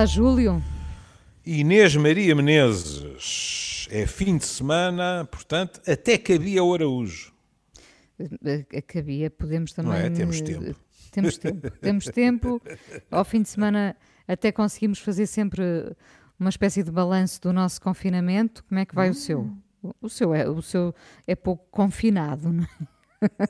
Olá, Júlio. Inês Maria Menezes. É fim de semana, portanto, até cabia o Araújo. Eh, Cabia, podemos também. Não é? Temos eh, tempo. Temos tempo. Temos tempo. Ao fim de semana até conseguimos fazer sempre uma espécie de balanço do nosso confinamento. Como é que vai o seu? Hum. O- seu é, o seu é pouco confinado, não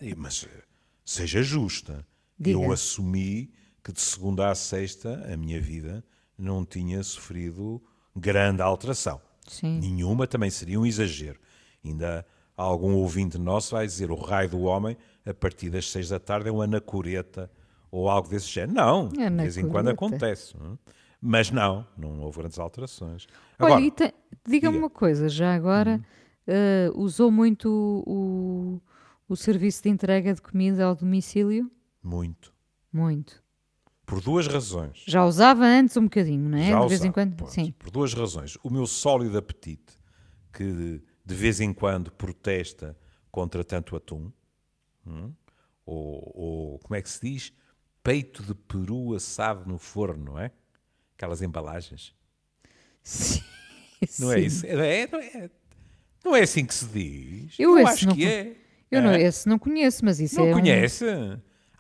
é? Mas eh, seja justa. Diga. Eu assumi que de segunda a sexta a minha vida não tinha sofrido grande alteração. Sim. Nenhuma também seria um exagero. Ainda algum ouvinte nosso vai dizer o raio do homem a partir das seis da tarde é uma anacoreta ou algo desse género. Não, de vez em quando acontece. não é? Mas não, não houve grandes alterações. Agora, Olha, diga-me diga. Hum. uma coisa, já agora eh, usou muito o, o serviço de entrega de comida ao domicílio? muito. Muito. Por duas razões. Já usava antes um bocadinho, não é? Já de vez em usava, quando. pronto, Sim. Por duas razões. O meu sólido apetite, que de vez em quando protesta contra tanto atum, hum, ou, ou, como é que se diz? Peito de peru assado no forno, não é? Aquelas embalagens. Sim. Não é isso? É, não, é, não é assim que se diz. Eu esse acho não que é. Eu não, Hã? esse não conheço, mas isso Não é um- conhece?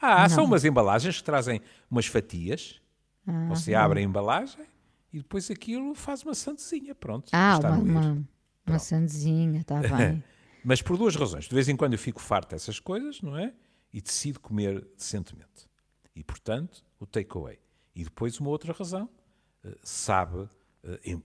Ah, são Não. umas embalagens que trazem umas fatias. Ah, Você abre a embalagem e depois aquilo faz uma santezinha. Pronto. Ah, está uma, no uma, uma sandezinha, está bem. Mas por duas razões. De vez em quando eu fico farto dessas coisas, não é? E decido comer decentemente. E, portanto, o takeaway. E depois uma outra razão. eh, sabe, eh, em-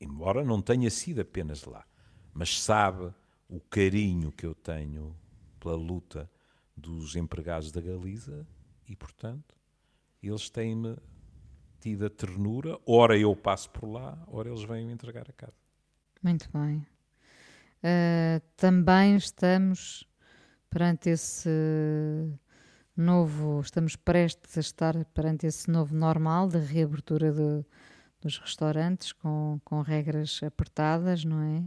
embora não tenha sido apenas lá, mas sabe o carinho que eu tenho pela luta dos empregados da Galiza e, portanto, eles têm-me tido a ternura. Ora eu passo por lá, ora eles vêm me entregar a casa. Muito bem. Ah, também estamos perante esse novo, estamos prestes a estar perante esse novo normal de reabertura de- dos restaurantes com, com regras apertadas, não é?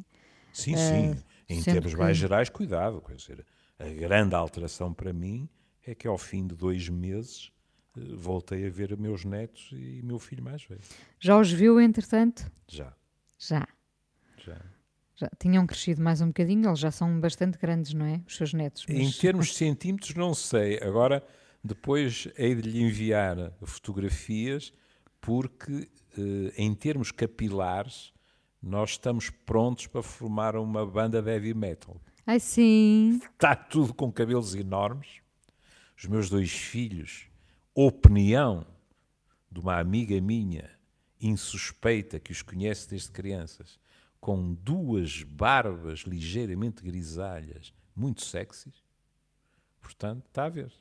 Sim, sim. Em termos que- mais gerais, cuidado. Quer dizer, a grande alteração para mim é que ao fim de dois meses eh, voltei a ver meus netos e meu filho mais velho. Já os viu, entretanto? Já, Já. já. Já tinham crescido mais um bocadinho, eles já são bastante grandes, não é? Os seus netos. Em mas- termos de centímetros, não sei. Agora, depois hei de lhe enviar fotografias, porque eh, em termos capilares, nós estamos prontos para formar uma banda de heavy metal. Ai, sim. está tudo com cabelos enormes. Os meus dois filhos, opinião de uma amiga minha, insuspeita, que os conhece desde crianças, com duas barbas ligeiramente grisalhas, muito sexys. Portanto, está a ver.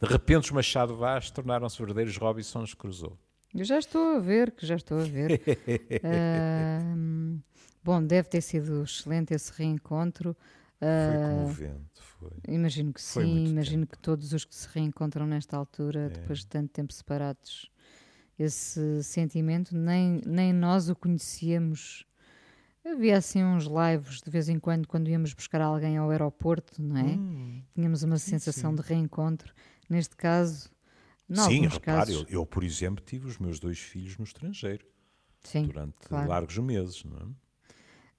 De repente, os Machado Vaz tornaram-se verdadeiros Robinsons Crusoe. Eu já estou a ver, que já estou a ver. Ahm, bom, deve ter sido excelente esse reencontro. Foi Ah, comovente, foi. imagino que Foi sim, imagino que todos os que se reencontram nesta altura, É. depois de tanto tempo separados, esse sentimento, nem, nem nós o conhecíamos. Havia assim uns lives de vez em quando, quando íamos buscar alguém ao aeroporto, não é? Hum. Tínhamos uma sensação sim. de reencontro. Neste caso, em Sim, repare, casos. eu, eu, por exemplo, tive os meus dois filhos no estrangeiro. sim, durante claro. largos meses, não é?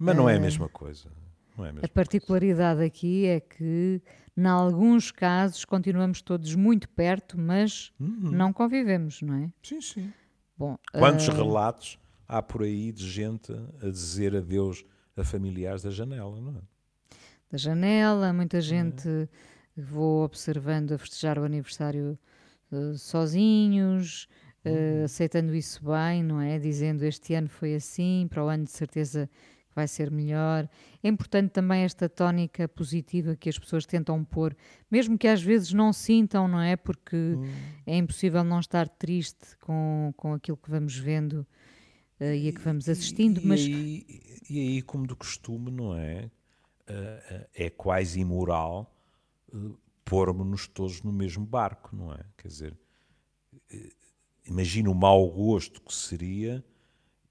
Mas não é a mesma coisa. É a mesma A particularidade aqui é que, em alguns casos, continuamos todos muito perto, mas Uhum. não convivemos, não é? Sim, sim. Bom, Quantos ah, relatos há por aí de gente a dizer adeus a familiares da janela, não é? da janela, muita gente vou observando a festejar o aniversário eh, sozinhos, eh, aceitando isso bem, não é? Dizendo este ano foi assim, para o ano de certeza vai ser melhor. É importante também esta tónica positiva que as pessoas tentam pôr, mesmo que às vezes não sintam, não é? Porque é impossível não estar triste com, com aquilo que vamos vendo eh, e a que vamos assistindo, e, mas aí, e aí, como de costume, não é? Ah, é quase imoral ah, pormos-nos todos no mesmo barco, não é? Quer dizer, eh, imagina o mau gosto que seria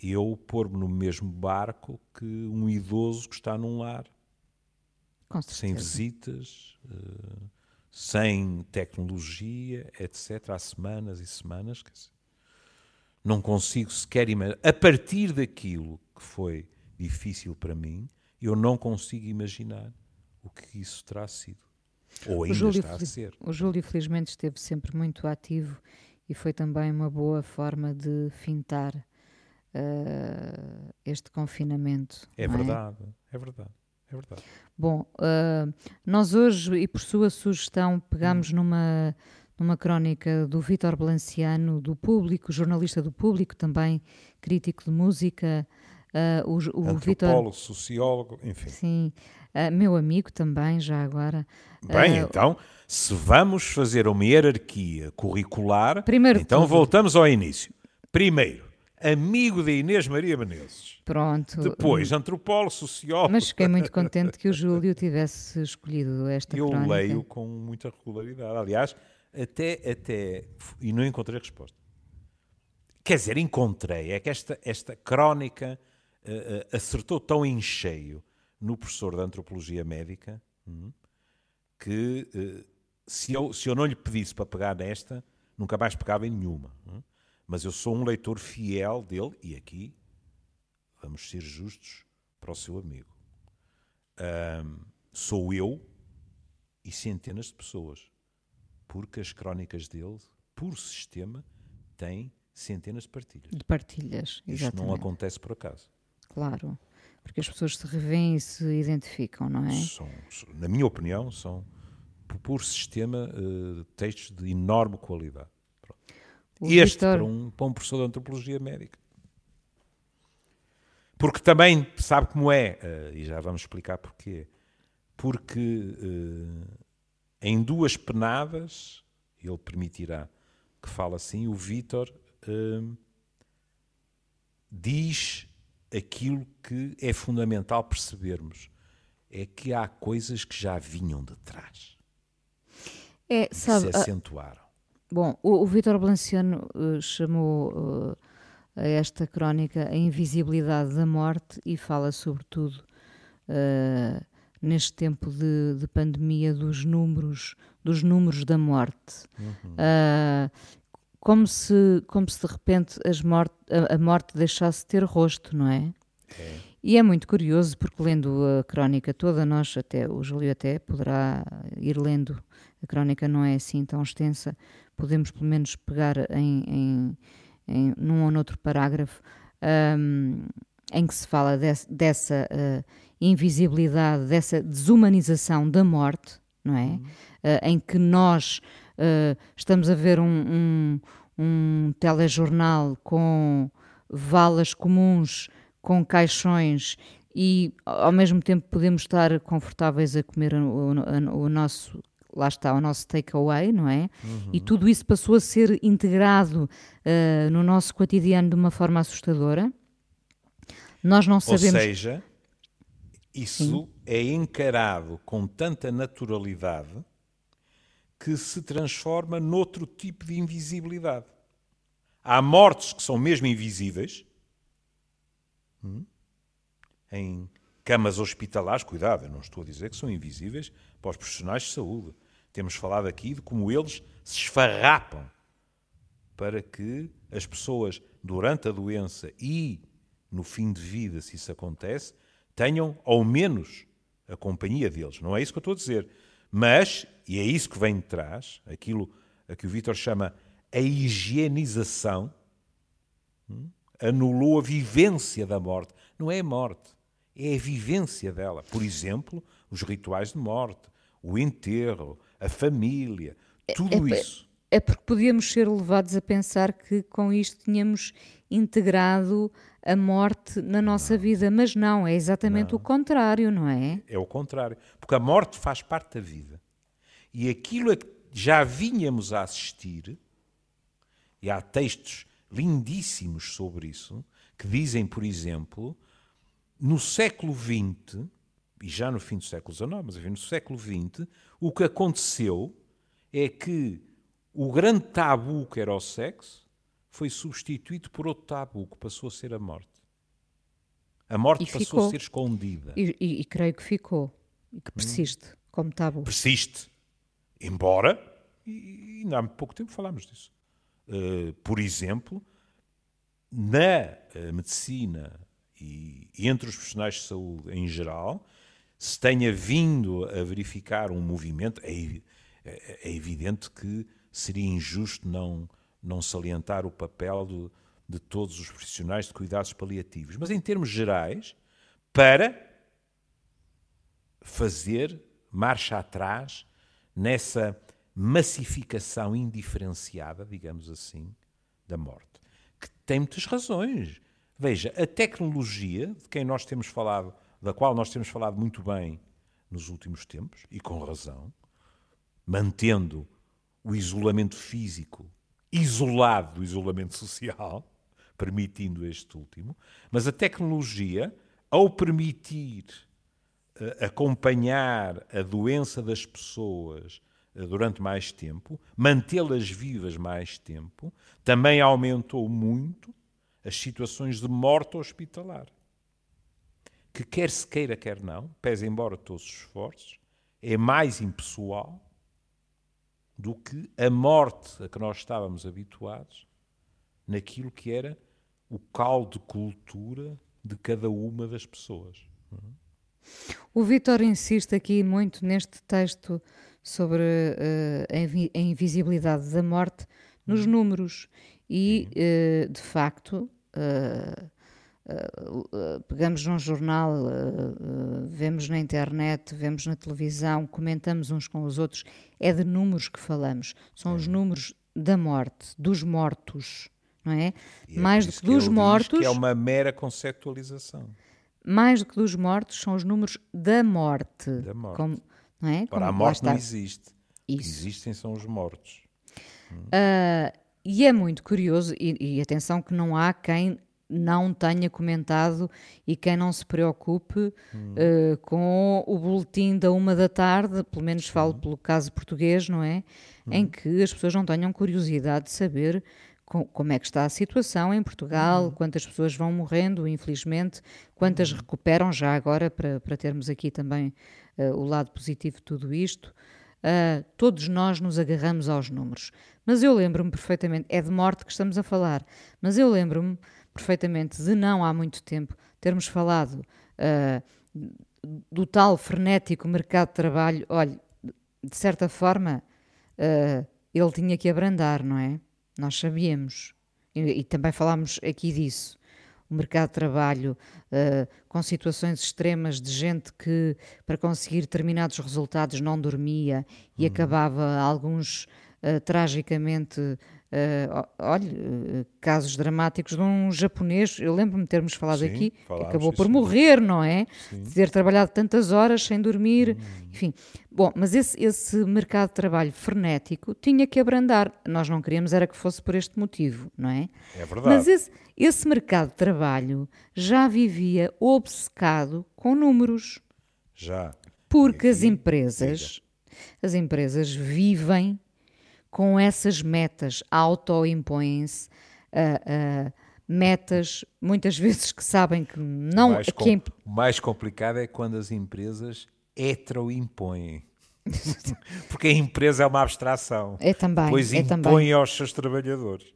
eu pôr-me no mesmo barco que um idoso que está num lar, sem visitas, eh, sem tecnologia, etc., há semanas e semanas. Não consigo sequer imaginar. A partir daquilo que foi difícil para mim, eu não consigo imaginar o que isso terá sido. Ou ainda Júlio, está a ser. O Júlio, felizmente, esteve sempre muito ativo e foi também uma boa forma de fintar uh, este confinamento. É verdade, é? é verdade. É verdade. Bom, uh, nós hoje, e por sua sugestão, pegámos hum. numa, numa crónica do Vítor Blanciano, do Público, jornalista do Público, também crítico de música. Uh, o, o Antropólogo, Vítor, sociólogo, enfim. Sim, uh, meu amigo também, já agora. Bem, então, se vamos fazer uma hierarquia curricular, Primeiro então voltamos ao início. Primeiro, amigo de Inês Maria Menezes. Pronto. Depois, antropólogo, sociólogo. Mas fiquei muito contente que o Júlio tivesse escolhido esta Eu crónica. leio com muita regularidade. Aliás, até, até, e não encontrei resposta. Quer dizer, encontrei, é que esta, esta crónica uh, acertou tão em cheio no professor de Antropologia Médica hum, que uh, se, eu, se eu não lhe pedisse para pegar nesta, nunca mais pegava em nenhuma. Hum mas eu sou um leitor fiel dele, e aqui vamos ser justos para o seu amigo. Um, sou eu e centenas de pessoas, porque as crónicas dele, por sistema, têm centenas de partilhas. De partilhas, exatamente. Isto não acontece por acaso. Claro, porque as pessoas se revêem e se identificam, não é? São, na minha opinião, são, por sistema, uh, textos de enorme qualidade. O este Victor... para, um, para um professor de antropologia médica. Porque também sabe como é, uh, e já vamos explicar porquê. Porque uh, em duas penadas, ele permitirá que fale assim, o Vítor uh, diz aquilo que é fundamental percebermos. É que há coisas que já vinham de trás. É, sabe, se acentuaram. Bom, o, o Vítor Blanciano uh, chamou uh, a esta crónica a invisibilidade da morte e fala sobretudo uh, neste tempo de, de, pandemia dos números, dos números da morte. Uhum. como, se, como se de repente morte, a, a, morte deixasse ter rosto, não é? é? E é muito curioso porque lendo a crónica toda, nós até, o Júlio até poderá ir lendo, a crónica não é assim tão extensa, podemos pelo menos pegar em, em, em num ou noutro parágrafo um, em que se fala dessa uh, invisibilidade, dessa desumanização da morte, não é? Uhum. Uh, em que nós uh, estamos a ver um, um, um telejornal com valas comuns, com caixões e ao mesmo tempo podemos estar confortáveis a comer o, o, o nosso lá está o nosso takeaway, não é? Uhum. E tudo isso passou a ser integrado uh, no nosso cotidiano de uma forma assustadora. Nós não sabemos. Ou seja, isso Sim. é encarado com tanta naturalidade que se transforma noutro tipo de invisibilidade. Há mortes que são mesmo invisíveis. Hum? Em camas hospitalares, cuidado, eu não estou a dizer que são invisíveis para os profissionais de saúde. Temos falado aqui de como eles se esfarrapam para que as pessoas, durante a doença e no fim de vida, se isso acontece, tenham ao menos a companhia deles. Não é isso que eu estou a dizer. Mas, e é isso que vem de trás, aquilo a que o Vítor chama a higienização, hum, anulou a vivência da morte. Não é a morte, é a vivência dela. Por exemplo, os rituais de morte, o enterro, a família, é, tudo é, isso. É porque podíamos ser levados a pensar que com isto tínhamos integrado a morte na nossa não. vida, mas não, é exatamente não. o contrário, não é? É o contrário, porque a morte faz parte da vida. E aquilo a que já vínhamos a assistir, e há textos lindíssimos sobre isso, que dizem, por exemplo, no século XX, e já no fim do século XIX, mas enfim, no século XX, o que aconteceu é que o grande tabu que era o sexo foi substituído por outro tabu que passou a ser a morte. A morte e passou ficou. a ser escondida. E, e, e, creio que ficou. E que persiste hum. como tabu. Persiste. Embora, e ainda há pouco tempo falámos disso. Uh, por exemplo, na eh, medicina e entre os profissionais de saúde em geral, se tenha vindo a verificar um movimento, é, é, é evidente que seria injusto não, não salientar o papel do, de todos os profissionais de cuidados paliativos. Mas em termos gerais, para fazer marcha atrás nessa massificação indiferenciada, digamos assim, da morte, que tem muitas razões. Veja, a tecnologia, de quem nós temos falado, da qual nós temos falado muito bem nos últimos tempos, e com razão, mantendo o isolamento físico isolado do isolamento social, permitindo este último, mas a tecnologia, ao permitir uh, acompanhar a doença das pessoas uh, durante mais tempo, mantê-las vivas mais tempo, também aumentou muito as situações de morte hospitalar. Que quer se queira, quer não, pese embora todos os esforços, é mais impessoal do que a morte a que nós estávamos habituados naquilo que era o caldo de cultura de cada uma das pessoas. O Vitor insiste aqui muito neste texto sobre uh, a invisibilidade da morte nos uhum. números e, uh, de facto, Uh, pegamos num jornal, uh, uh, vemos na internet, vemos na televisão, comentamos uns com os outros, é de números que falamos. São os números da morte, dos mortos, não é? é mais do que, que dos mortos. que é uma mera conceptualização. Mais do que dos mortos, são os números da morte. Da morte. Como, não é? Ora, a morte não existe. Isso. existem são os mortos. Hum. e é muito curioso, e, e atenção que não há quem não tenha comentado e quem não se preocupe hum. uh, com o boletim da uma da tarde, pelo menos falo pelo caso português, não é? Hum. Em que as pessoas não tenham curiosidade de saber com, como é que está a situação em Portugal, hum. quantas pessoas vão morrendo, infelizmente, quantas hum. recuperam já agora, para, para termos aqui também uh, o lado positivo de tudo isto. Uh, todos nós nos agarramos aos números. Mas eu lembro-me perfeitamente, é de morte que estamos a falar, mas eu lembro-me perfeitamente de não há muito tempo termos falado uh, do tal frenético mercado de trabalho. Olha, de certa forma, uh, ele tinha que abrandar, não é? Nós sabíamos. E, e também falámos aqui disso. O mercado de trabalho uh, com situações extremas de gente que, para conseguir determinados resultados, não dormia e uhum. acabava alguns tragicamente Uh, olha, uh, casos dramáticos de um japonês, eu lembro-me de termos falado sim, aqui, que acabou por morrer, não é? Sim. De ter trabalhado tantas horas sem dormir, hum. enfim. Bom, mas esse, esse mercado de trabalho frenético tinha que abrandar. Nós não queríamos era que fosse por este motivo, não é? É verdade. Mas esse, esse mercado de trabalho já vivia obcecado com números. Já. Porque as empresas, as empresas vivem com essas metas, auto-impõem-se uh, uh, metas, muitas vezes que sabem que não... Mais, é o mais complicado é quando as empresas hetero-impõem. Porque a empresa é uma abstração. É também. Pois é impõe também. aos seus trabalhadores.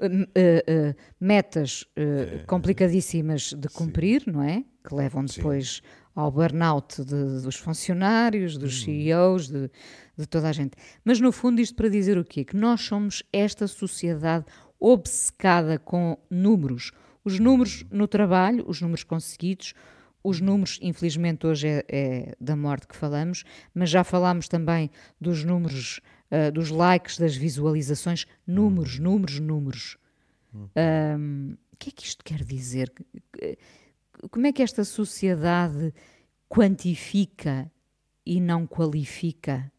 Uh, metas uh, é. complicadíssimas de cumprir, Sim. não é? Que levam depois Sim ao burnout de, dos funcionários, dos uhum. CEOs, de, de, toda a gente. Mas no fundo, isto para dizer o quê? Que nós somos esta sociedade obcecada com números. Os números no trabalho, os números conseguidos, os números, infelizmente, hoje é, é da morte que falamos, mas já falámos também dos números, uh, dos likes, das visualizações. Números, uhum. números, números. Um, o que é que isto quer dizer? Como é que esta sociedade quantifica e não qualifica?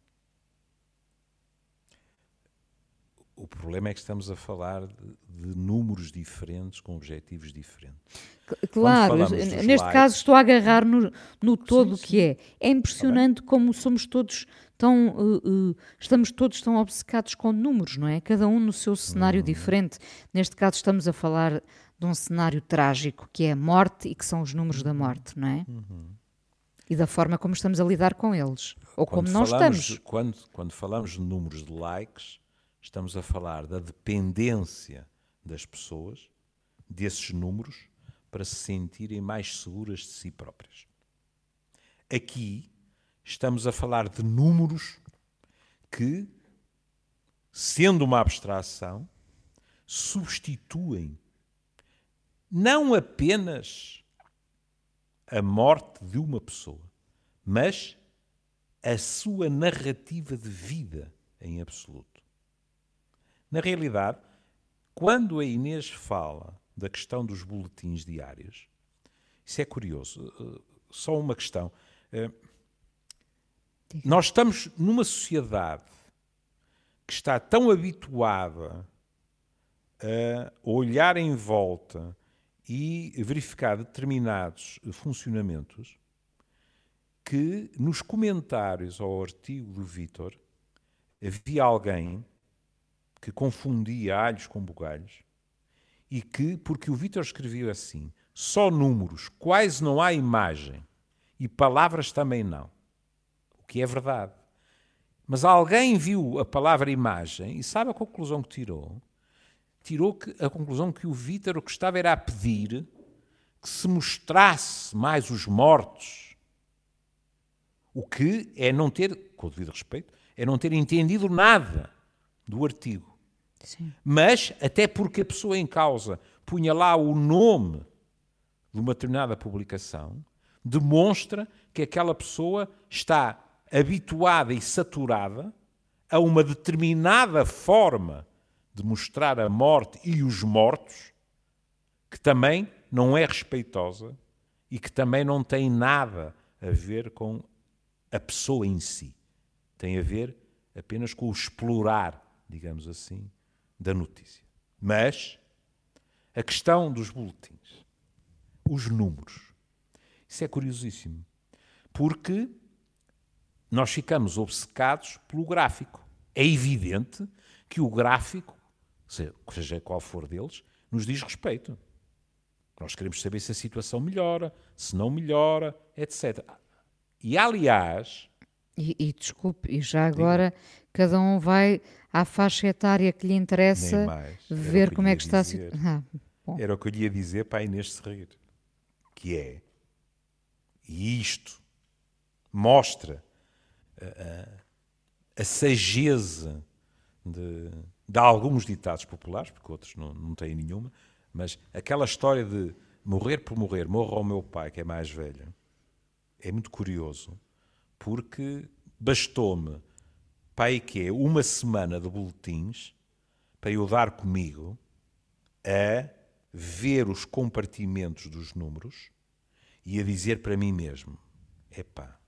O problema é que estamos a falar de, de números diferentes com objetivos diferentes. Claro, neste likes, caso estou a agarrar no, no todo sim, sim. que é. É impressionante como somos todos tão. Uh, uh, estamos todos tão obcecados com números, não é? Cada um no seu cenário hum. diferente. Neste caso, estamos a falar de um cenário trágico que é a morte e que são os números da morte, não é? Uhum. E da forma como estamos a lidar com eles, ou quando como não estamos. Quando, quando falamos de números de likes, estamos a falar da dependência das pessoas desses números para se sentirem mais seguras de si próprias. Aqui estamos a falar de números que, sendo uma abstração, substituem não apenas a morte de uma pessoa, mas a sua narrativa de vida em absoluto. Na realidade, quando a Inês fala da questão dos boletins diários, isso é curioso. Eh, só uma questão. Eh, nós estamos numa sociedade que está tão habituada a olhar em volta e verificar determinados funcionamentos que nos comentários ao artigo do Vítor havia alguém que confundia alhos com bugalhos e que, porque o Vítor escreveu assim, só números, quase não há imagem e palavras também não. O que é verdade. Mas alguém viu a palavra imagem e sabe a conclusão que tirou? Tirou que, a conclusão que o Vítor o que estava era a pedir que se mostrasse mais os mortos. O que é não ter, com o devido respeito, é não ter entendido nada do artigo. Sim. Mas, até porque a pessoa em causa punha lá o nome de uma determinada publicação, demonstra que aquela pessoa está habituada e saturada a uma determinada forma de mostrar a morte e os mortos, que também não é respeitosa e que também não tem nada a ver com a pessoa em si tem a ver apenas com o explorar, digamos assim, da notícia. Mas a questão dos boletins, os números, isso é curiosíssimo, porque nós ficamos obcecados pelo gráfico. É evidente que o gráfico, seja qual for deles, nos diz respeito. Nós queremos saber se a situação melhora, se não melhora, etc. E, aliás, e, e desculpe, e já agora Diga. cada um vai à faixa etária que lhe interessa ver como é que está a situação. Ah, Era o que eu lhe ia dizer para a Inês se rir. Que é, e isto mostra a, a, a sageza de, de, alguns ditados populares, porque outros não, não têm nenhuma, mas aquela história de morrer por morrer, morra ao meu pai, que é mais velho, é muito curioso porque bastou-me, pai que é, uma semana de boletins para eu dar comigo a ver os compartimentos dos números e a dizer para mim mesmo: epá,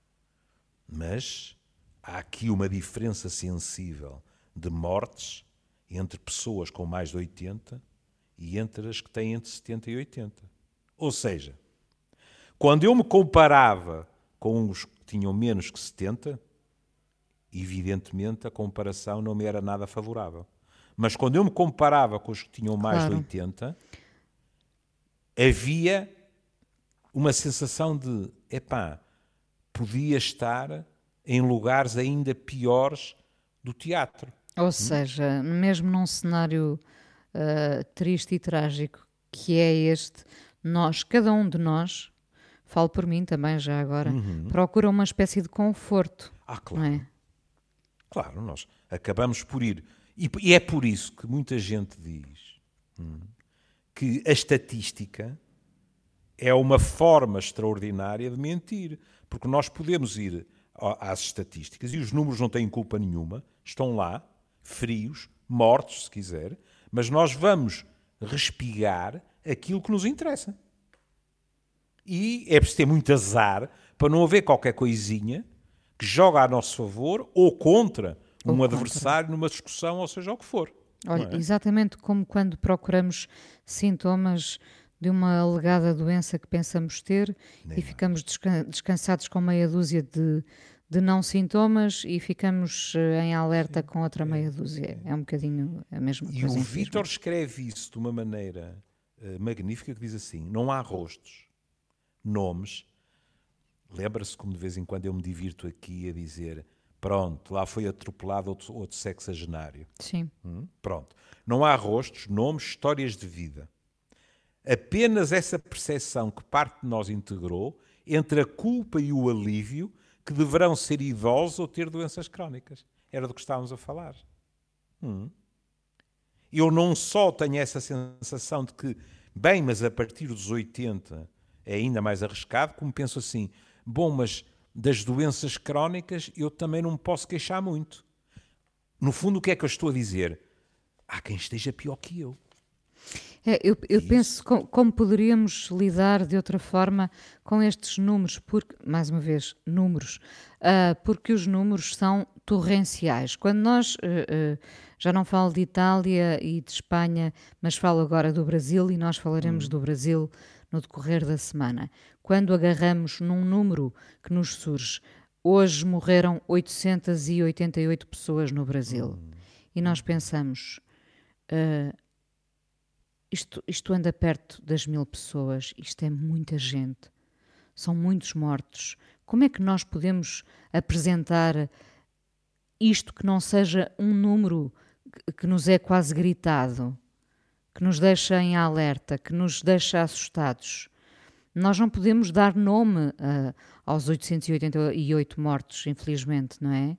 mas há aqui uma diferença sensível de mortes entre pessoas com mais de 80 e entre as que têm entre 70 e 80. Ou seja, quando eu me comparava com os tinham menos que 70, evidentemente a comparação não me era nada favorável. Mas quando eu me comparava com os que tinham mais claro. de 80, havia uma sensação de, epá, podia estar em lugares ainda piores do teatro. Ou hum? seja, mesmo num cenário uh, triste e trágico que é este, nós, cada um de nós, falo por mim também já agora, uhum. procura uma espécie de conforto. Ah, claro. É? Claro, nós acabamos por ir. E, e, é por isso que muita gente diz hum, que a estatística é uma forma extraordinária de mentir. Porque nós podemos ir às estatísticas e os números não têm culpa nenhuma, estão lá, frios, mortos, se quiser, mas nós vamos respigar aquilo que nos interessa. E é preciso ter muito azar para não haver qualquer coisinha que joga a nosso favor ou contra ou um contra. adversário numa discussão, ou seja o que for. Olha, é? exatamente como quando procuramos sintomas de uma alegada doença que pensamos ter Nem e ficamos descansados com meia dúzia de, de não sintomas e ficamos eh, em alerta com outra meia dúzia. É um bocadinho a mesma e coisa. E o Vítor escreve isso de uma maneira uh, magnífica que diz assim: não há rostos, nomes. Lembra-se como de vez em quando eu me divirto aqui a dizer pronto, lá foi atropelado outro, outro sexagenário. Sim. Hum? Pronto. Não há rostos, nomes, histórias de vida. apenas essa percepção que parte de nós integrou entre a culpa e o alívio que deverão ser idosos ou ter doenças crónicas. Era do que estávamos a falar. Hum. Eu não só tenho essa sensação de que, bem, mas a partir dos 80 é ainda mais arriscado, como penso assim, bom, mas das doenças crónicas eu também não me posso queixar muito. No fundo, o que é que eu estou a dizer? Há quem esteja pior que eu. É, eu, eu penso com, como poderíamos lidar de outra forma com estes números, porque, mais uma vez, números, uh, porque os números são torrenciais. Quando nós, uh, uh, já não falo de Itália e de Espanha, mas falo agora do Brasil e nós falaremos hum. do Brasil no decorrer da semana. Quando agarramos num número que nos surge, hoje morreram 888 pessoas no Brasil, hum. e nós pensamos. Uh, isto, isto anda perto das mil pessoas, isto é muita gente, são muitos mortos. Como é que nós podemos apresentar isto que não seja um número que nos é quase gritado, que nos deixa em alerta, que nos deixa assustados? Nós não podemos dar nome uh, aos 888 mortos, infelizmente, não é?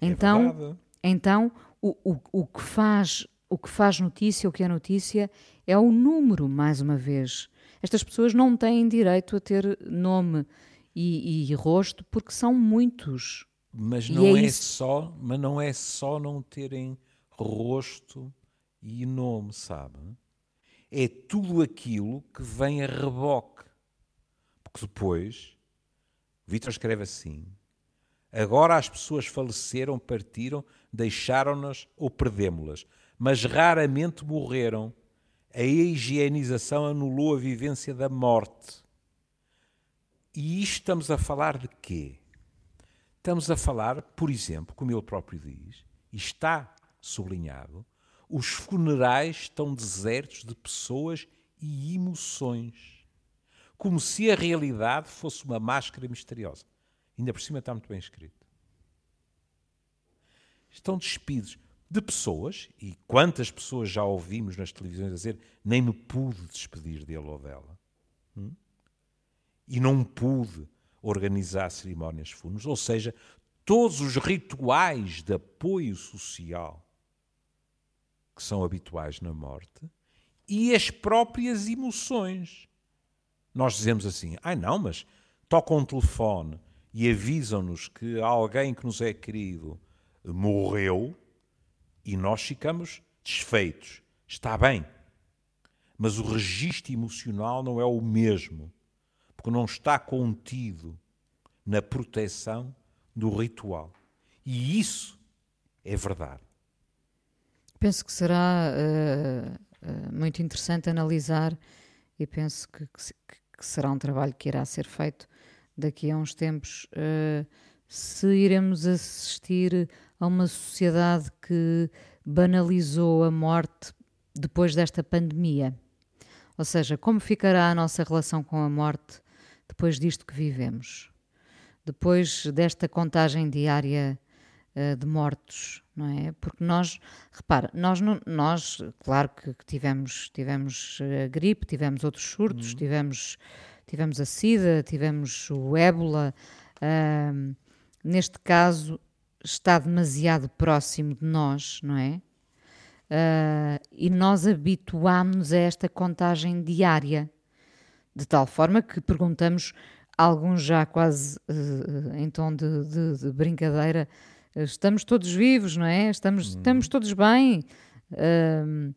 é então, verdade. então o, o, o que faz o que faz notícia, o que é notícia, é o número, mais uma vez. Estas pessoas não têm direito a ter nome e, e rosto porque são muitos. Mas não é, é só, mas não é só não terem rosto e nome, sabe? É tudo aquilo que vem a reboque. Porque depois, Vitor escreve assim: Agora as pessoas faleceram, partiram, deixaram-nas ou perdemos-las mas raramente morreram. A higienização anulou a vivência da morte. E isto estamos a falar de quê? Estamos a falar, por exemplo, como ele próprio diz, e está sublinhado, os funerais estão desertos de pessoas e emoções. Como se a realidade fosse uma máscara misteriosa. Ainda por cima está muito bem escrito. Estão despidos de pessoas, e quantas pessoas já ouvimos nas televisões dizer nem me pude despedir dele ou dela. Hum? E não pude organizar cerimónias fúnebres, ou seja, todos os rituais de apoio social que são habituais na morte e as próprias emoções. Nós dizemos assim: ai ah, não, mas tocam um telefone e avisam-nos que alguém que nos é querido morreu e nós ficamos desfeitos. Está bem. Mas o registro emocional não é o mesmo, porque não está contido na proteção do ritual. E isso é verdade. Penso que será uh, uh, muito interessante analisar e penso que, que, que, será um trabalho que irá ser feito daqui a uns tempos. Uh, se iremos assistir a uma sociedade que banalizou a morte depois desta pandemia. Ou seja, como ficará a nossa relação com a morte depois disto que vivemos? Depois desta contagem diária uh, de mortos, não é? Porque nós, repara, nós, nós claro que, tivemos, tivemos a gripe, tivemos outros surtos, uhum. tivemos, tivemos a SIDA, tivemos o ébola. Uh, neste caso, está demasiado próximo de nós, não é? Uh, e nós habituámos-nos a esta contagem diária, de tal forma que perguntamos, alguns já quase uh, em tom de, de, de, brincadeira, estamos todos vivos, não é? Estamos, hum. estamos todos bem. Uh,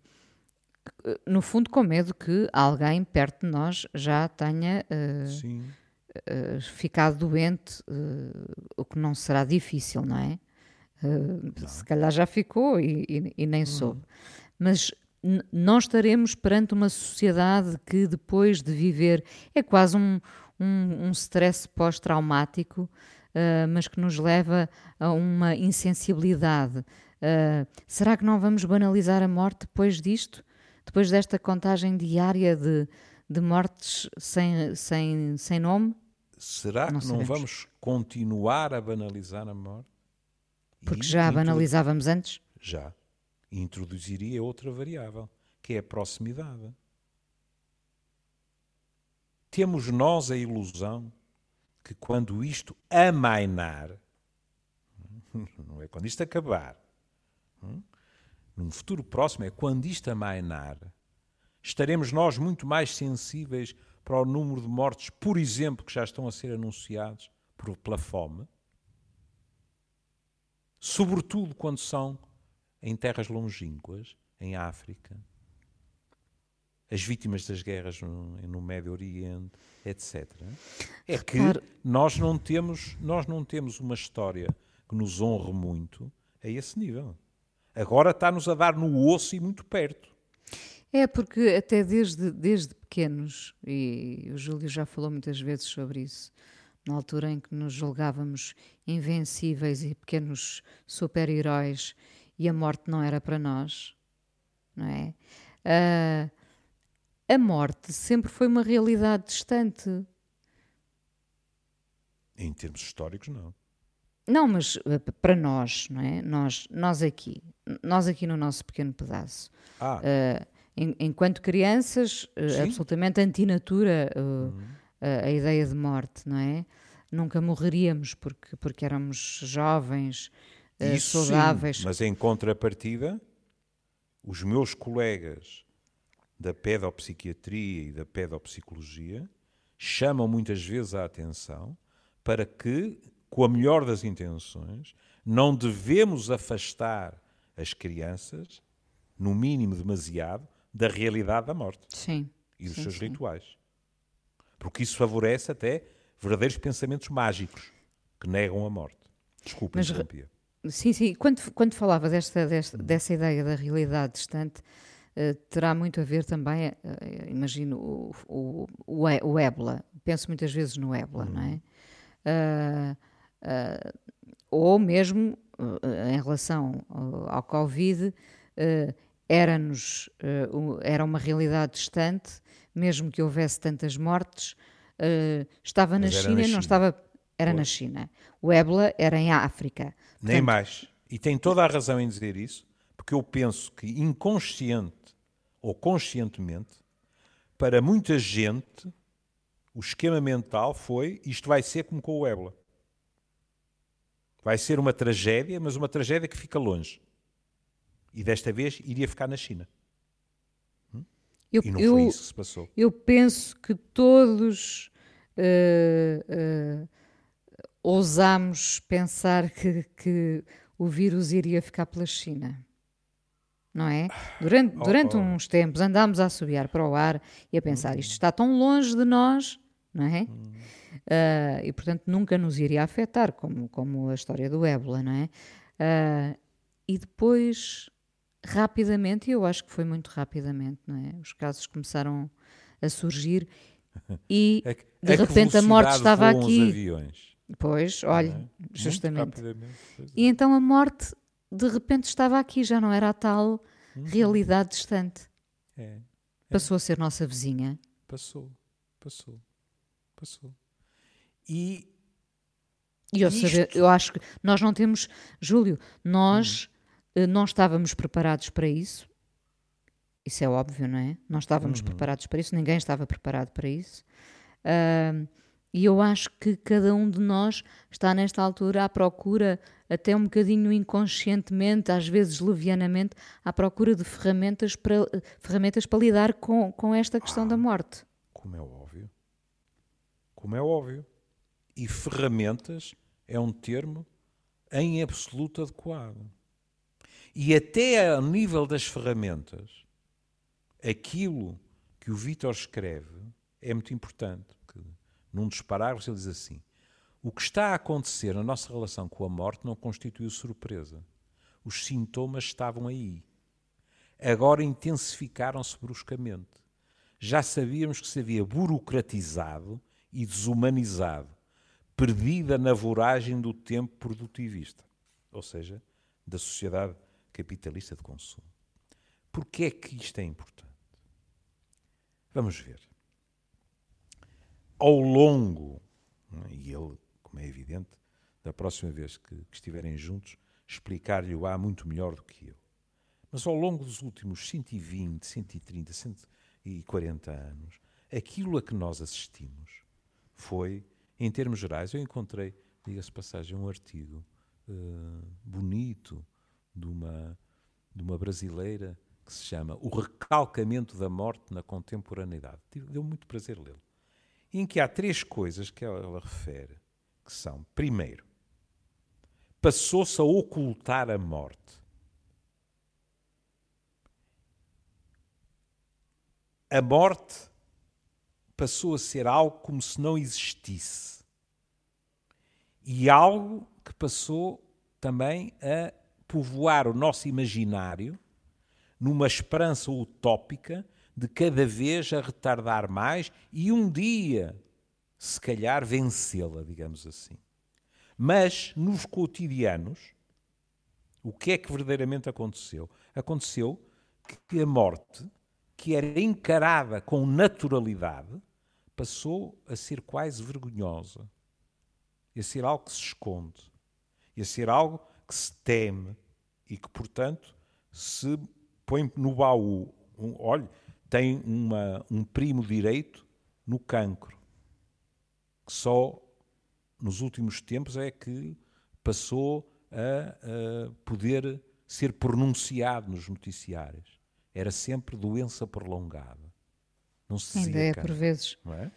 no fundo, com medo que alguém perto de nós já tenha uh, ficado doente, uh, o que não será difícil, não é? Uh, não. Se calhar já ficou e, e, e nem uhum. soube. Mas nós estaremos perante uma sociedade que, depois de viver, é quase um, um, um stress pós-traumático, uh, mas que nos leva a uma insensibilidade. Uh, será que não vamos banalizar a morte depois disto? Depois desta contagem diária de, de mortes sem, sem, sem nome? Será não que sabemos. não vamos continuar a banalizar a morte? Porque e já a banalizávamos antes? Já. E introduziria outra variável, que é a proximidade. temos nós a ilusão que quando isto amainar, não é quando isto acabar, hum, num futuro próximo, é quando isto amainar, estaremos nós muito mais sensíveis para o número de mortes, por exemplo, que já estão a ser anunciados por, pela fome, sobretudo quando são em terras longínquas, em África, as vítimas das guerras no, no Médio Oriente, etc. É que nós não temos nós não temos uma história que nos honre muito a esse nível. Agora está-nos a dar no osso e muito perto. É, porque até desde, desde pequenos, e o Júlio já falou muitas vezes sobre isso, na altura em que nos julgávamos invencíveis e pequenos super-heróis e a morte não era para nós, não é? Uh, a morte sempre foi uma realidade distante. Em termos históricos, não. Não, mas uh, para nós, não é? Nós, nós aqui, nós aqui no nosso pequeno pedaço. Ah. Uh, enquanto crianças, uh, absolutamente antinatura uhum. a ideia de morte, não é? Nunca morreríamos porque, porque éramos jovens, Isso saudáveis. Sim, mas em contrapartida, os meus colegas da pedopsiquiatria e da pedopsicologia chamam muitas vezes a atenção para que, com a melhor das intenções, não devemos afastar as crianças, no mínimo demasiado, da realidade da morte sim, e dos sim, seus sim. rituais. Porque isso favorece até verdadeiros pensamentos mágicos que negam a morte. Desculpa, Mas, Sim, sim. Quando, quando falava desta, desta, dessa ideia da realidade distante, uh, terá muito a ver também, uh, imagino, o, o, o, o ébola. Penso muitas vezes no ébola, não é? Uh, ou mesmo em relação ao Covid, era-nos, era uma realidade distante, mesmo que houvesse tantas mortes, estava na China, na China, não estava era na China. O ébola era em África. Portanto, Nem mais. E tem toda a razão em dizer isso, porque eu penso que inconsciente ou conscientemente, para muita gente, o esquema mental foi isto vai ser como com o ébola. Vai ser uma tragédia, mas uma tragédia que fica longe. E desta vez iria ficar na China. Hum? Eu, e não eu, foi isso que se passou. Eu penso que todos uh, uh, ousámos pensar que, que o vírus iria ficar pela China. Não é? Durante, oh, durante oh. uns tempos andámos a assobiar para o ar e a pensar: isto está tão longe de nós, não é? Uh, e portanto nunca nos iria afetar, como, como a história do ébola, não é? Uh, e depois, rapidamente, e eu acho que foi muito rapidamente, não é? Os casos começaram a surgir e é de repente a morte estava aqui. Pois, olha, é? justamente. E então a morte de repente estava aqui, já não era a tal uhum. realidade distante. É, é. Passou a ser nossa vizinha. Passou, passou, passou. E. E eu, saber, eu acho que nós não temos. Júlio, nós uhum. Não estávamos preparados para isso. Isso é óbvio, não é? Não estávamos uhum. preparados para isso, ninguém estava preparado para isso. Uh, e eu acho que cada um de nós está nesta altura à procura, até um bocadinho inconscientemente, às vezes levianamente, à procura de ferramentas para, ferramentas para lidar com, com esta questão ah, da morte. Como é óbvio. Como é óbvio. E ferramentas é um termo em absoluto adequado. E até ao nível das ferramentas, aquilo que o Vítor escreve é muito importante num dos parágrafos, ele diz assim: O que está a acontecer na nossa relação com a morte não constituiu surpresa. Os sintomas estavam aí. Agora intensificaram-se bruscamente. Já sabíamos que se havia burocratizado e desumanizado, perdida na voragem do tempo produtivista, ou seja, da sociedade capitalista de consumo. Porquê é que isto é importante? Vamos ver ao longo, é? e ele, como é evidente, da próxima vez que, que estiverem juntos, explicar-lhe-o-á muito melhor do que eu. Mas ao longo dos últimos 120, 130, 140 anos, aquilo a que nós assistimos foi, em termos gerais, eu encontrei, diga-se passagem, um artigo uh, bonito de uma, de uma brasileira que se chama O Recalcamento da Morte na Contemporaneidade. Deu muito prazer lê-lo. Em que há três coisas que ela, refere, que são, primeiro, passou-se a ocultar a morte. A morte passou a ser algo como se não existisse. E algo que passou também a povoar o nosso imaginário numa esperança utópica de cada vez a retardar mais e um dia, se calhar, vencê-la, digamos assim. Mas nos cotidianos, o que é que verdadeiramente aconteceu? Aconteceu que a morte, que era encarada com naturalidade, passou a ser quase vergonhosa, a ser algo que se esconde, a ser algo que se teme e que, portanto, se põe no baú. Um, olha, tem uma, um primo direito no cancro, que só nos últimos tempos é que passou a, a poder ser pronunciado nos noticiários. Era sempre doença prolongada. Não se Ainda é por vezes. É?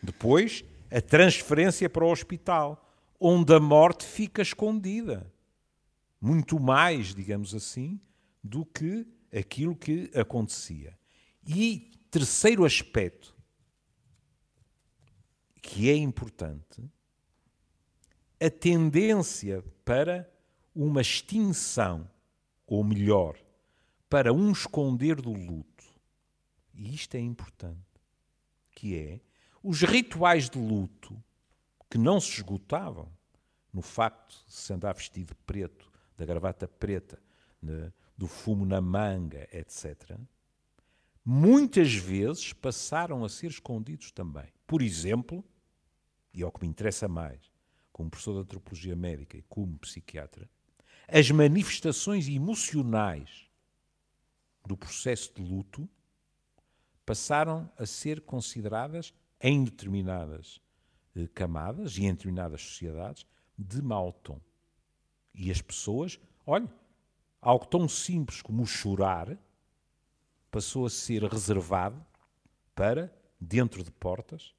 Depois, a transferência para o hospital, onde a morte fica escondida. Muito mais, digamos assim, do que aquilo que acontecia. E terceiro aspecto, que é importante, a tendência para uma extinção, ou melhor, para um esconder do luto. E isto é importante, que é os rituais de luto que não se esgotavam no facto de se andar vestido de preto, da gravata preta, né, do fumo na manga, etc., muitas vezes passaram a ser escondidos também. Por exemplo, e é o que me interessa mais, como professor de antropologia médica e como psiquiatra, as manifestações emocionais do processo de luto passaram a ser consideradas em determinadas eh, camadas e em determinadas sociedades de mau tom. E as pessoas, olha, algo tão simples como o chorar passou a ser reservado para dentro de portas,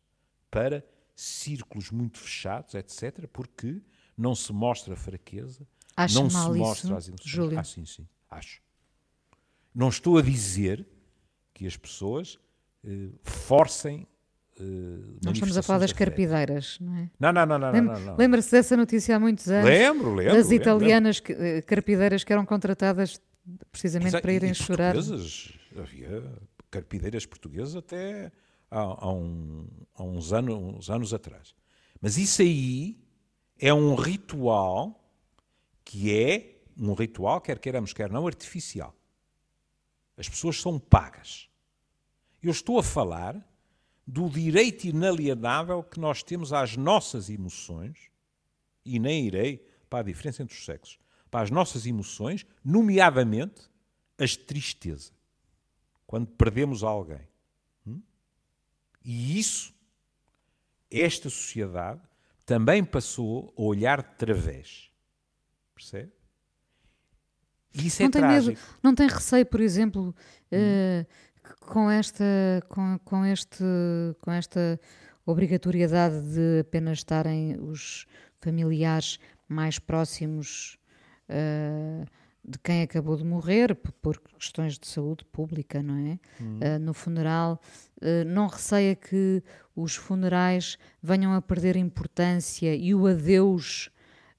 para círculos muito fechados, etc., porque não se mostra fraqueza, Acha não se mostra isso, as emoções. Júlio? Ah, sim, sim, acho. Não estou a dizer que as pessoas eh, forcem eh, Nós estamos a falar das carpideiras, não é? Não, não, não, não, Lem- não, não. Lembra-se dessa notícia há muitos anos? Lembro, lembro. das lembro, italianas que- eh, carpideiras que eram contratadas precisamente Exa- para irem e chorar. havia carpideiras portuguesas até há, há um- há uns, anos, uns anos atrás. Mas isso aí é um ritual que é um ritual, quer queiramos, quer não, artificial. As pessoas são pagas. Eu estou a falar do direito inalienável que nós temos às nossas emoções, e nem irei para a diferença entre os sexos, para as nossas emoções, nomeadamente as de tristeza, quando perdemos alguém. Hum? E isso, esta sociedade também passou a olhar de través. Percebe? E isso não é tem trágico. medo, não tem receio, por exemplo, eh, que com esta, com, com este, com esta obrigatoriedade de apenas estarem os familiares mais próximos eh, de quem acabou de morrer por questões de saúde pública, não é? Eh, no funeral, eh, não receia que os funerais venham a perder importância e o adeus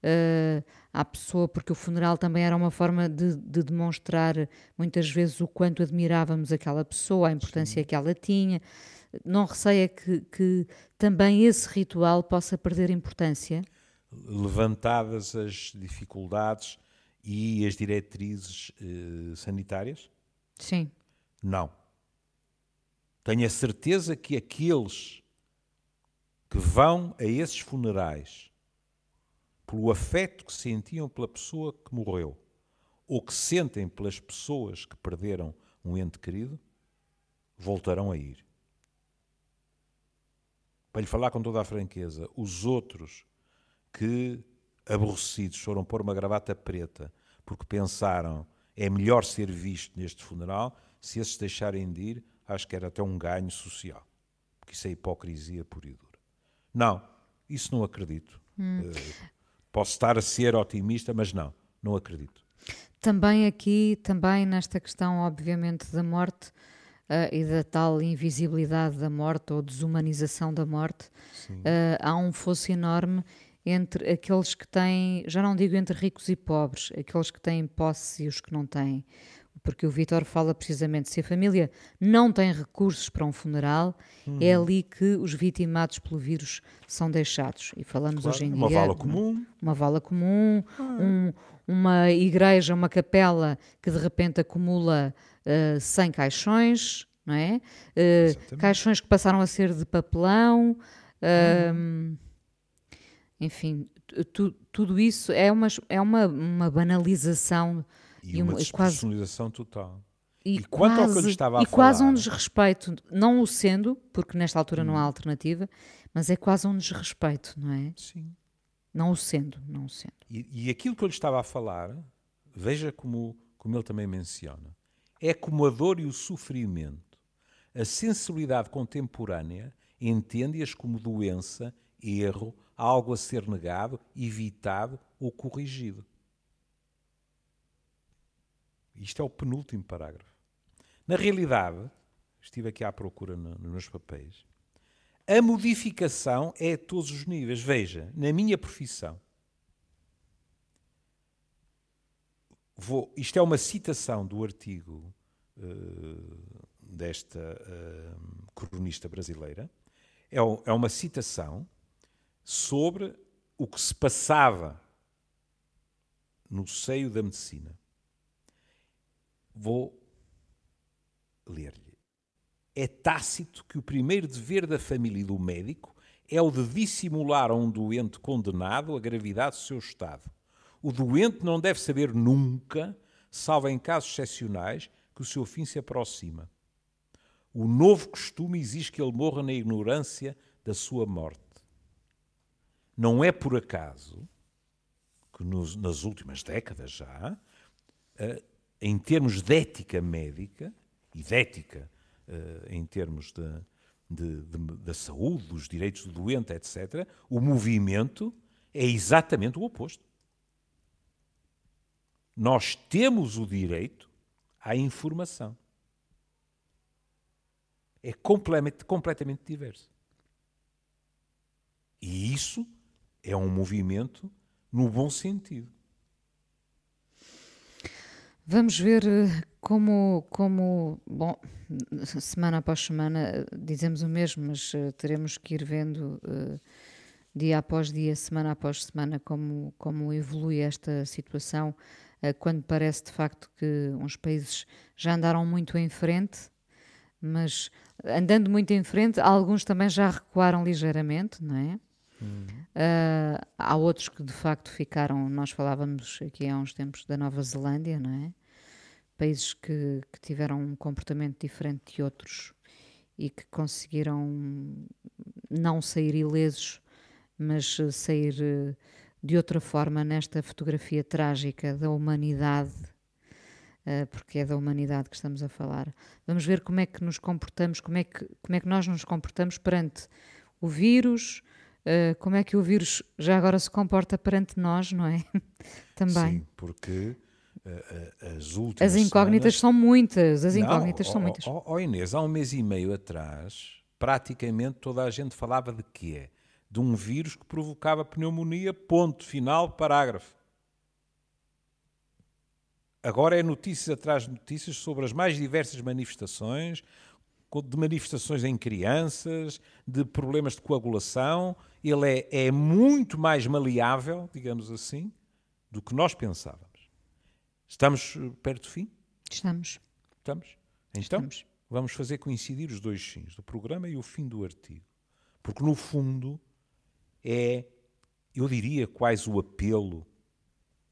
eh, à pessoa, porque o funeral também era uma forma de, de demonstrar muitas vezes o quanto admirávamos aquela pessoa, a importância que ela tinha. Não receia que, que também esse ritual possa perder importância? levantadas as dificuldades e as diretrizes eh, sanitárias? Sim. Não. Tenho a certeza que aqueles que vão a esses funerais pelo afeto que sentiam pela pessoa que morreu ou que sentem pelas pessoas que perderam um ente querido, voltarão a ir. para lhe falar com toda a franqueza, os outros que, aborrecidos, foram pôr uma gravata preta porque pensaram é melhor ser visto neste funeral, se esses deixarem de ir, acho que era até um ganho social. Porque isso é hipocrisia pura e dura. Não, isso não acredito. Hum. Uh, posso estar a ser otimista, mas não, não acredito. Também aqui, também nesta questão, obviamente, da morte uh, e da tal invisibilidade da morte ou desumanização da morte, uh, há um fosso enorme entre aqueles que têm, já não digo entre ricos e pobres, aqueles que têm posse e os que não têm. Porque o Vitor fala precisamente se a família não tem recursos para um funeral, uhum. é ali que os vitimados pelo vírus são deixados. E falamos claro, hoje em uma dia. Uma vala comum. Uma vala comum, ah. um, uma igreja, uma capela que de repente acumula uh, eh, 100 caixões, não é? Uh, caixões que passaram a ser de papelão. Uh, enfim, tu, tudo isso é uma, é uma, uma banalização e, e uma despersonalização total. E, e quanto quase, ao que eu lhe estava a e falar... quase um desrespeito, não o sendo, porque nesta altura hum. não há hum. alternativa, mas é quase um desrespeito, não é? Sim. Não o sendo, não o sendo. E, e aquilo que eu lhe estava a falar, veja como, como ele também menciona, é como a dor e o sofrimento, a sensibilidade contemporânea entende-as como doença, erro, algo a ser negado, evitado ou corrigido. Isto é o penúltimo parágrafo. Na realidade, estive aqui à procura nos meus papéis, a modificação é a todos os níveis. Veja, na minha profissão, vou, isto é uma citação do artigo uh, desta uh, cronista brasileira, é, é uma citação sobre o que se passava no seio da medicina. Vou ler-lhe. É tácito que o primeiro dever da família e do médico é o de dissimular a um doente condenado a gravidade do seu estado. O doente não deve saber nunca, salvo em casos excepcionais, que o seu fim se aproxima. O novo costume exige que ele morra na ignorância da sua morte. Não é por acaso que nos, nas últimas décadas já, uh, em termos de ética médica e de ética uh, em termos de, de, de, da saúde, dos direitos do doente, etc., o movimento é exatamente o oposto. Nós temos o direito à informação. É completamente, completamente diverso. E isso é um movimento no bom sentido. Vamos ver eh, como, como, bom, semana após semana dizemos o mesmo, mas uh, teremos que ir vendo dia após dia, semana após semana, como, como evolui esta situação, quando parece de facto que uns países já andaram muito em frente, mas andando muito em frente, alguns também já recuaram ligeiramente, não é? Uh, há outros que de facto ficaram, nós falávamos aqui há uns tempos da Nova Zelândia, não é? Países que, que tiveram um comportamento diferente de outros e que conseguiram não sair ilesos, mas sair uh, de outra forma nesta fotografia trágica da humanidade, uh, porque é da humanidade que estamos a falar. Vamos ver como é que nos comportamos, como é que, como é que nós nos comportamos perante o vírus, uh, como é que o vírus já agora se comporta perante nós, não é? Também. Sim, porque uh, as últimas. As incógnitas semanas... são muitas, as incógnitas não, são muitas. Ó oh, oh Inês, há um mês e meio atrás, praticamente toda a gente falava de quê? De um vírus que provocava pneumonia, ponto final, parágrafo. Agora é notícias atrás de notícias sobre as mais diversas manifestações, de manifestações em crianças, de problemas de coagulação. Ele é, é muito mais maleável, digamos assim, do que nós pensávamos. Estamos eh, perto do fim? Estamos. Estamos? Então, Estamos. vamos fazer coincidir os dois fins, do programa e o fim do artigo. Porque, no fundo, é, eu diria, quase o apelo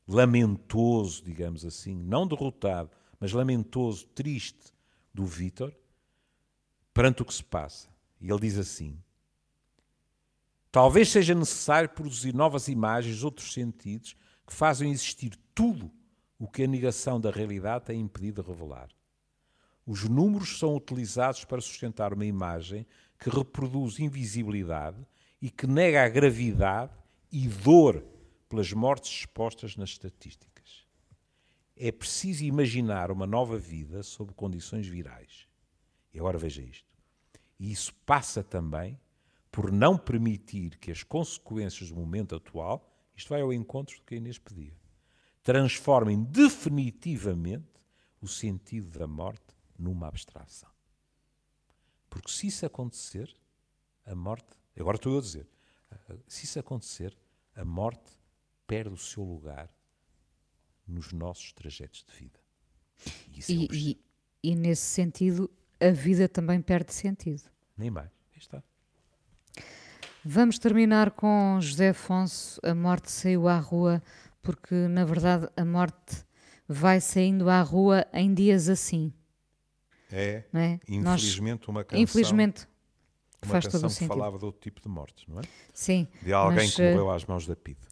lamentoso, digamos assim, não derrotado, mas lamentoso, triste, do Vítor, perante o que se passa. E ele diz assim: Talvez seja necessário produzir novas imagens, outros sentidos, que fazem existir tudo o que a negação da realidade tem impedido de revelar. Os números são utilizados para sustentar uma imagem que reproduz invisibilidade e que nega a gravidade e dor pelas mortes expostas nas estatísticas. É preciso imaginar uma nova vida sob condições virais. E agora veja isto. E isso passa também por não permitir que as consequências do momento atual, isto vai ao encontro do que a Inês pedia, transformem definitivamente o sentido da morte numa abstração. Porque se isso acontecer, a morte, agora estou eu a dizer, se isso acontecer, a morte perde o seu lugar nos nossos trajetos de vida. E, é e, e, nesse sentido, a vida também perde sentido. Nem mais. Aí está. Vamos terminar com José Afonso. A morte saiu à rua, porque na verdade a morte vai saindo à rua em dias assim. É, é? infelizmente, Nós, uma canção. Infelizmente, uma faz canção todo que sentido. falava de outro tipo de mortes, não é? Sim. De alguém mas, que morreu às mãos da PIDE.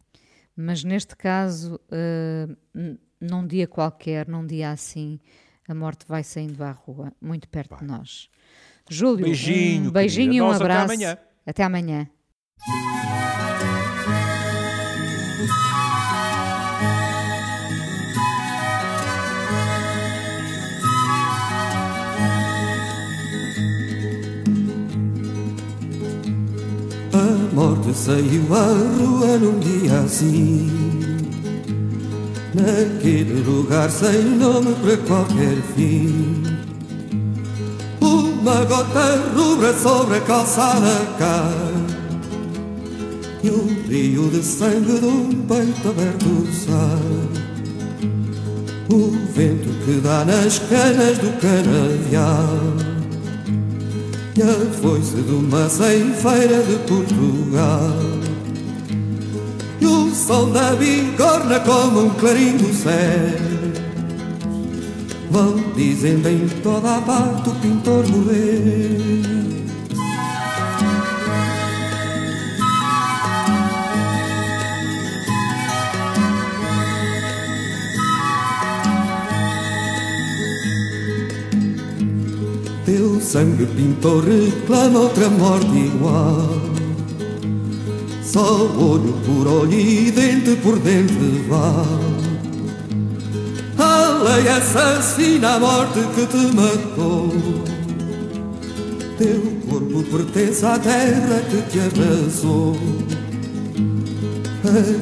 Mas neste caso, uh, num dia qualquer, num dia assim, a morte vai saindo à rua, muito perto vai. de nós. Júlio, beijinho, um beijinho e um abraço. Até amanhã. Até amanhã. A morte saiu à rua num dia assim. Naquele lugar sem nome para qualquer fim. Uma gota rubra sobre a calçada cai Um rio de sangue de um peito aberto sai O vento que dá nas canas do canavial e a foice de uma ceifeira de Portugal. E o sol da bigorna como um clarim do céu. Vão dizendo em toda a parte o pintor morreu. Sangue pintor reclama outra morte igual. Só olho por olho e dente por dente vá A lei assassina a morte que te matou. Teu corpo pertence à terra que te abraçou.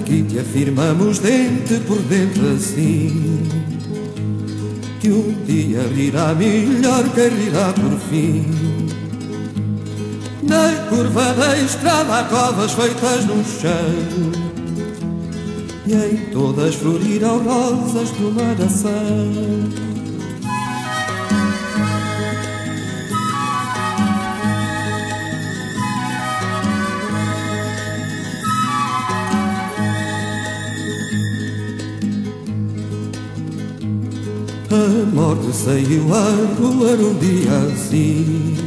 Aqui te afirmamos dente por dente assim que um dia virá melhor que rirá por fim. Na curva da estrada há covas feitas no chão E em todas florirão rosas uma nação A morte saiu à rua num dia assim.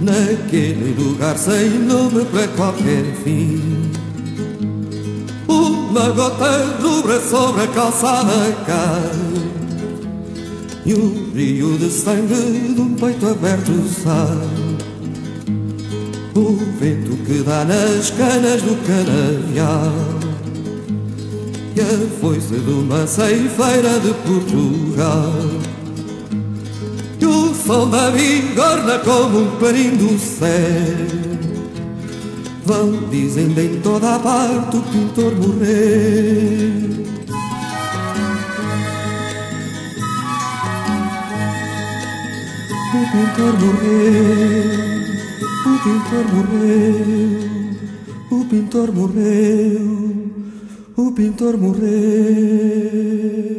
Naquele lugar sem nome para qualquer fim. Uma gota rubra sobre a calçada cai. E um rio de sangue de um peito aberto sai. O vento que dá nas canas do canavial que a foice de uma ceifeira de Portugal. E o sol da bigorna como um clarim do céu. Vão dizendo em toda a parte o pintor morreu. O pintor morreu, o pintor morreu, o pintor morreu o pintor morreu.